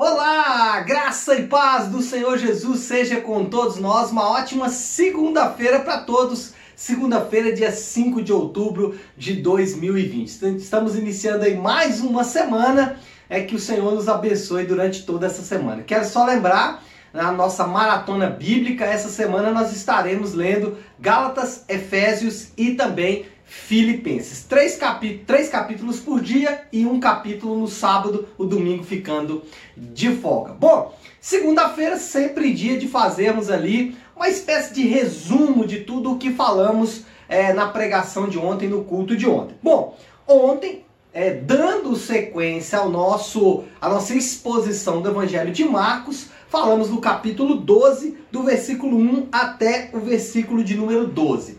Olá, graça e paz do Senhor Jesus seja com todos nós. Uma ótima segunda-feira para todos. Segunda-feira, dia 5 de outubro de 2020. Estamos iniciando aí mais uma semana. É que o Senhor nos abençoe durante toda essa semana. Quero só lembrar na nossa maratona bíblica. Essa semana nós estaremos lendo Gálatas, Efésios e também Filipenses. Três, três capítulos por dia e um capítulo no sábado, o domingo ficando de folga. Bom, segunda-feira sempre dia de fazermos ali uma espécie de resumo de tudo o que falamos é, na pregação de ontem, no culto de ontem. Bom, ontem, é, dando sequência ao nosso, à nossa exposição do Evangelho de Marcos, falamos do capítulo 12, do versículo 1 até o versículo de número 12.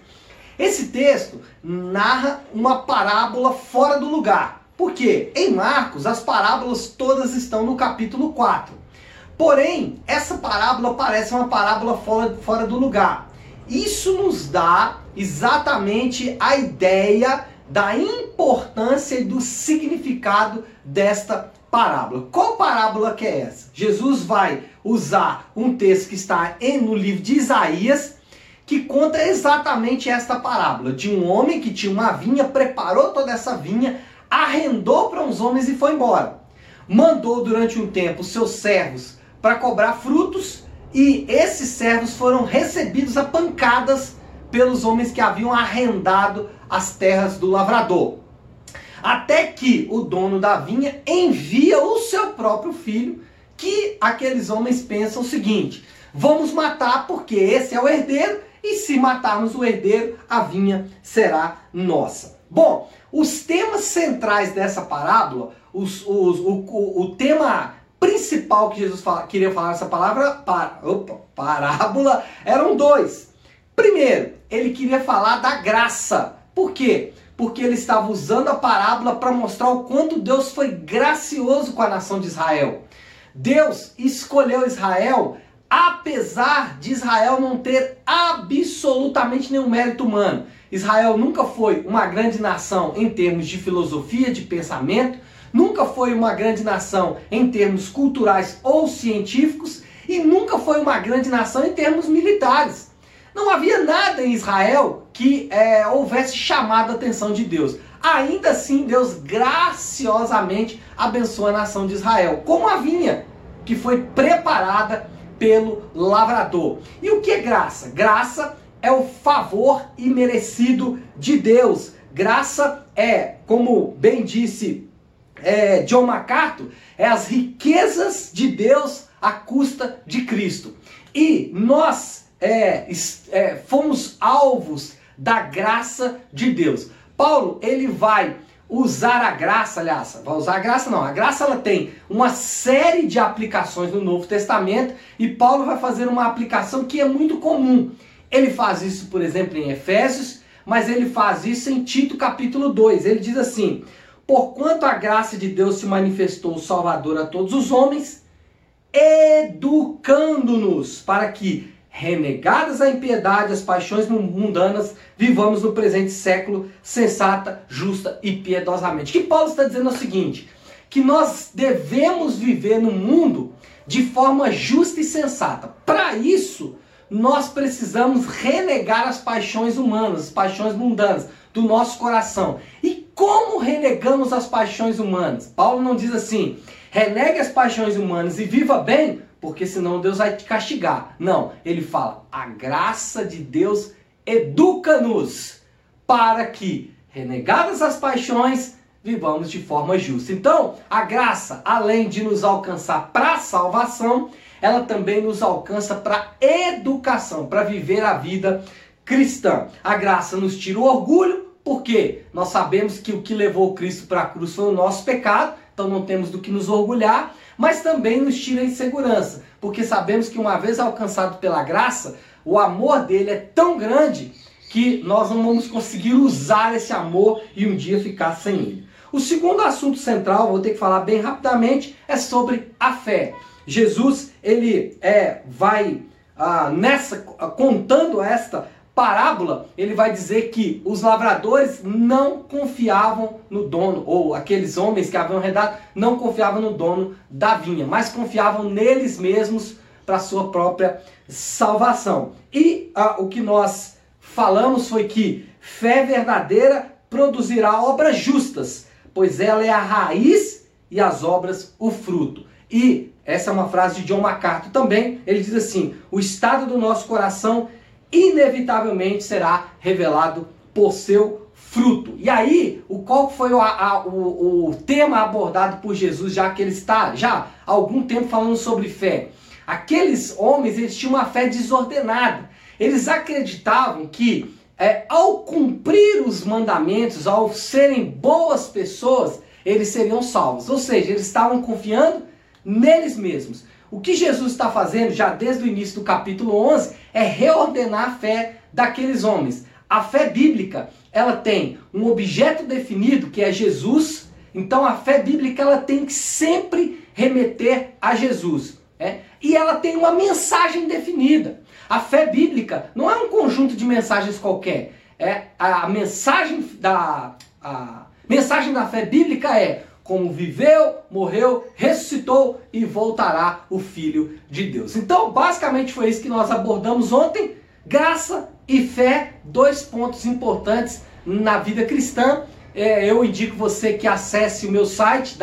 Esse texto narra uma parábola fora do lugar. Porque em Marcos as parábolas todas estão no capítulo 4. Porém, essa parábola parece uma parábola fora, fora do lugar. Isso nos dá exatamente a ideia da importância e do significado desta parábola. Qual parábola que é essa? Jesus vai usar um texto que está no livro de Isaías, que conta exatamente esta parábola de um homem que tinha uma vinha, preparou toda essa vinha, arrendou para uns homens e foi embora. Mandou durante um tempo seus servos para cobrar frutos e esses servos foram recebidos a pancadas pelos homens que haviam arrendado as terras do lavrador. Até que o dono da vinha envia o seu próprio filho, que aqueles homens pensam o seguinte: vamos matar porque esse é o herdeiro, e se matarmos o herdeiro, a vinha será nossa. Bom, os temas centrais dessa parábola, os, os, o, o, o tema principal que Jesus fala, queria falar nessa palavra, opa, parábola, eram dois. Primeiro, ele queria falar da graça. Por quê? porque ele estava usando a parábola para mostrar o quanto Deus foi gracioso com a nação de Israel. Deus escolheu Israel apesar de Israel não ter absolutamente nenhum mérito humano. Israel nunca foi uma grande nação em termos de filosofia, de pensamento, nunca foi uma grande nação em termos culturais ou científicos e nunca foi uma grande nação em termos militares. Não havia nada em Israel que é, houvesse chamado a atenção de Deus. Ainda assim, Deus graciosamente abençoa a nação de Israel, como a vinha que foi preparada pelo lavrador. E o que é graça? Graça é o favor imerecido de Deus. Graça é, como bem disse é, John MacArthur, é as riquezas de Deus à custa de Cristo. E nós é, é, fomos alvos da graça de Deus. Paulo, ele vai usar a graça, aliás, vai usar a graça não, a graça ela tem uma série de aplicações no Novo Testamento e Paulo vai fazer uma aplicação que é muito comum. Ele faz isso, por exemplo, em Efésios, mas ele faz isso em Tito capítulo 2. Ele diz assim: Porquanto a graça de Deus se manifestou Salvador a todos os homens, educando-nos para que renegadas a impiedade, as paixões mundanas, vivamos no presente século sensata, justa e piedosamente. O que Paulo está dizendo é o seguinte: que nós devemos viver no mundo de forma justa e sensata. Para isso, nós precisamos renegar as paixões humanas, as paixões mundanas do nosso coração. E como renegamos as paixões humanas? Paulo não diz assim: renegue as paixões humanas e viva bem, porque senão Deus vai te castigar. Não, ele fala: a graça de Deus educa-nos para que, renegadas as paixões, vivamos de forma justa. Então, a graça, além de nos alcançar para a salvação, ela também nos alcança para educação, para viver a vida cristã. A graça nos tira o orgulho, porque nós sabemos que o que levou Cristo para a cruz foi o nosso pecado, então não temos do que nos orgulhar mas também nos tira a insegurança, porque sabemos que uma vez alcançado pela graça, o amor dele é tão grande que nós não vamos conseguir usar esse amor e um dia ficar sem ele. O segundo assunto central, vou ter que falar bem rapidamente, é sobre a fé. Jesus ele é vai ah, nessa contando esta parábola, ele vai dizer que os lavradores não confiavam no dono, ou aqueles homens que haviam redado não confiavam no dono da vinha, mas confiavam neles mesmos para sua própria salvação. E ah, o que nós falamos foi que fé verdadeira produzirá obras justas, pois ela é a raiz e as obras o fruto. E essa é uma frase de John MacArthur também. Ele diz assim: o estado do nosso coração inevitavelmente será revelado por seu fruto. E aí, o qual foi o, a, o, o tema abordado por Jesus, já que ele está já há algum tempo falando sobre fé? Aqueles homens eles tinham uma fé desordenada. Eles acreditavam que é, ao cumprir os mandamentos, ao serem boas pessoas, eles seriam salvos. Ou seja, eles estavam confiando neles mesmos. O que Jesus está fazendo já desde o início do capítulo 11 é reordenar a fé daqueles homens. A fé bíblica, ela tem um objeto definido que é Jesus. Então a fé bíblica ela tem que sempre remeter a Jesus. É? E ela tem uma mensagem definida. A fé bíblica não é um conjunto de mensagens qualquer. É a mensagem da a mensagem da fé bíblica é como viveu, morreu, ressuscitou e voltará o Filho de Deus. Então, basicamente foi isso que nós abordamos ontem. Graça e fé, dois pontos importantes na vida cristã. É, eu indico você que acesse o meu site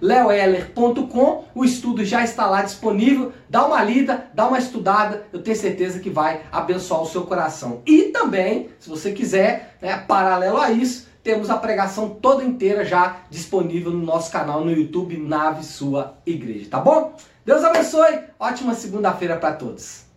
www.leoeller.com. O estudo já está lá disponível. Dá uma lida, dá uma estudada. Eu tenho certeza que vai abençoar o seu coração. E também, se você quiser, né, paralelo a isso, temos a pregação toda inteira já disponível no nosso canal no YouTube Nave Sua Igreja, tá bom? Deus abençoe, ótima segunda-feira para todos.